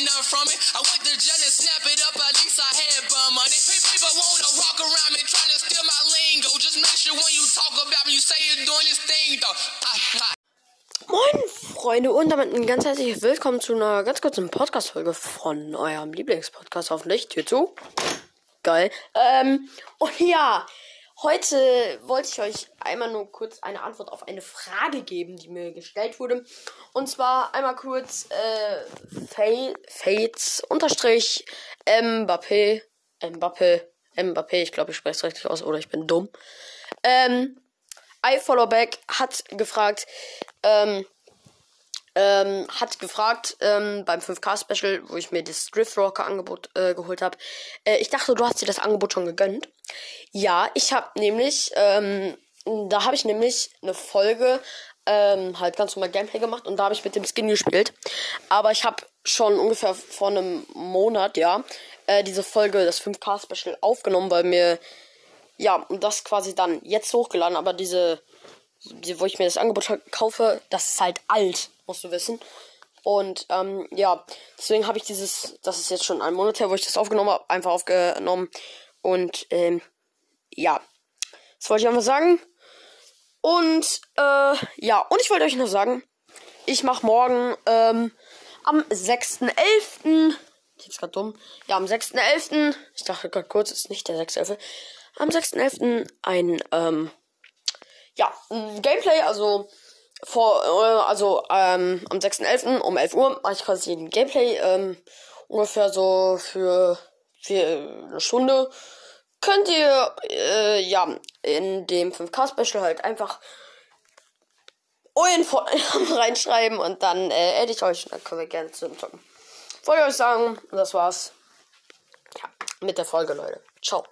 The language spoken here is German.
get none from it. I went to jail and snap it up, at least I had bum money. People wanna walk around me trying to steal my lingo. Just make sure when you talk about me, you say you're doing this thing though. Moin Freunde und damit ein ganz herzliches Willkommen zu einer ganz kurzen Podcast-Folge von eurem Lieblingspodcast hoffentlich. Tür zu. Geil. Ähm, und ja, heute wollte ich euch einmal nur kurz eine Antwort auf eine Frage geben, die mir gestellt wurde. Und zwar einmal kurz äh, Fa- Fates unterstrich Mbappé, Mbappé, Mbappé, ich glaube ich spreche es richtig aus oder ich bin dumm. Ähm, iFollowback hat gefragt, ähm, ähm, hat gefragt ähm, beim 5K-Special, wo ich mir das Drift Rocker Angebot äh, geholt habe. Äh, ich dachte, du hast dir das Angebot schon gegönnt. Ja, ich habe nämlich, ähm, da habe ich nämlich eine Folge ähm, halt ganz normal Gameplay gemacht und da habe ich mit dem Skin gespielt. Aber ich habe schon ungefähr vor einem Monat, ja, äh, diese Folge, das 5K-Special aufgenommen, weil mir ja, und das quasi dann jetzt hochgeladen, aber diese, die, wo ich mir das Angebot kaufe, das ist halt alt, musst du wissen. Und ähm, ja, deswegen habe ich dieses, das ist jetzt schon ein Monat her, wo ich das aufgenommen habe, einfach aufgenommen. Und ähm, ja, das wollte ich einfach sagen. Und äh, ja, und ich wollte euch noch sagen, ich mache morgen ähm, am 6.11. Jetzt gerade dumm. Ja, am 6.11. Ich dachte gerade kurz, ist nicht der 6.11. Am 6.11. ein, ähm, ja, Gameplay, also vor, äh, also ähm, am 6.11. um 11 Uhr mache ich quasi ein Gameplay, ähm, ungefähr so für, für eine Stunde. Könnt ihr, äh, ja, in dem 5K-Special halt einfach euren Vornamen reinschreiben und dann äh, adde ich euch und dann können wir gerne zusammen zocken. Wollte ich euch sagen, das war's. Ja, mit der Folge, Leute. Ciao.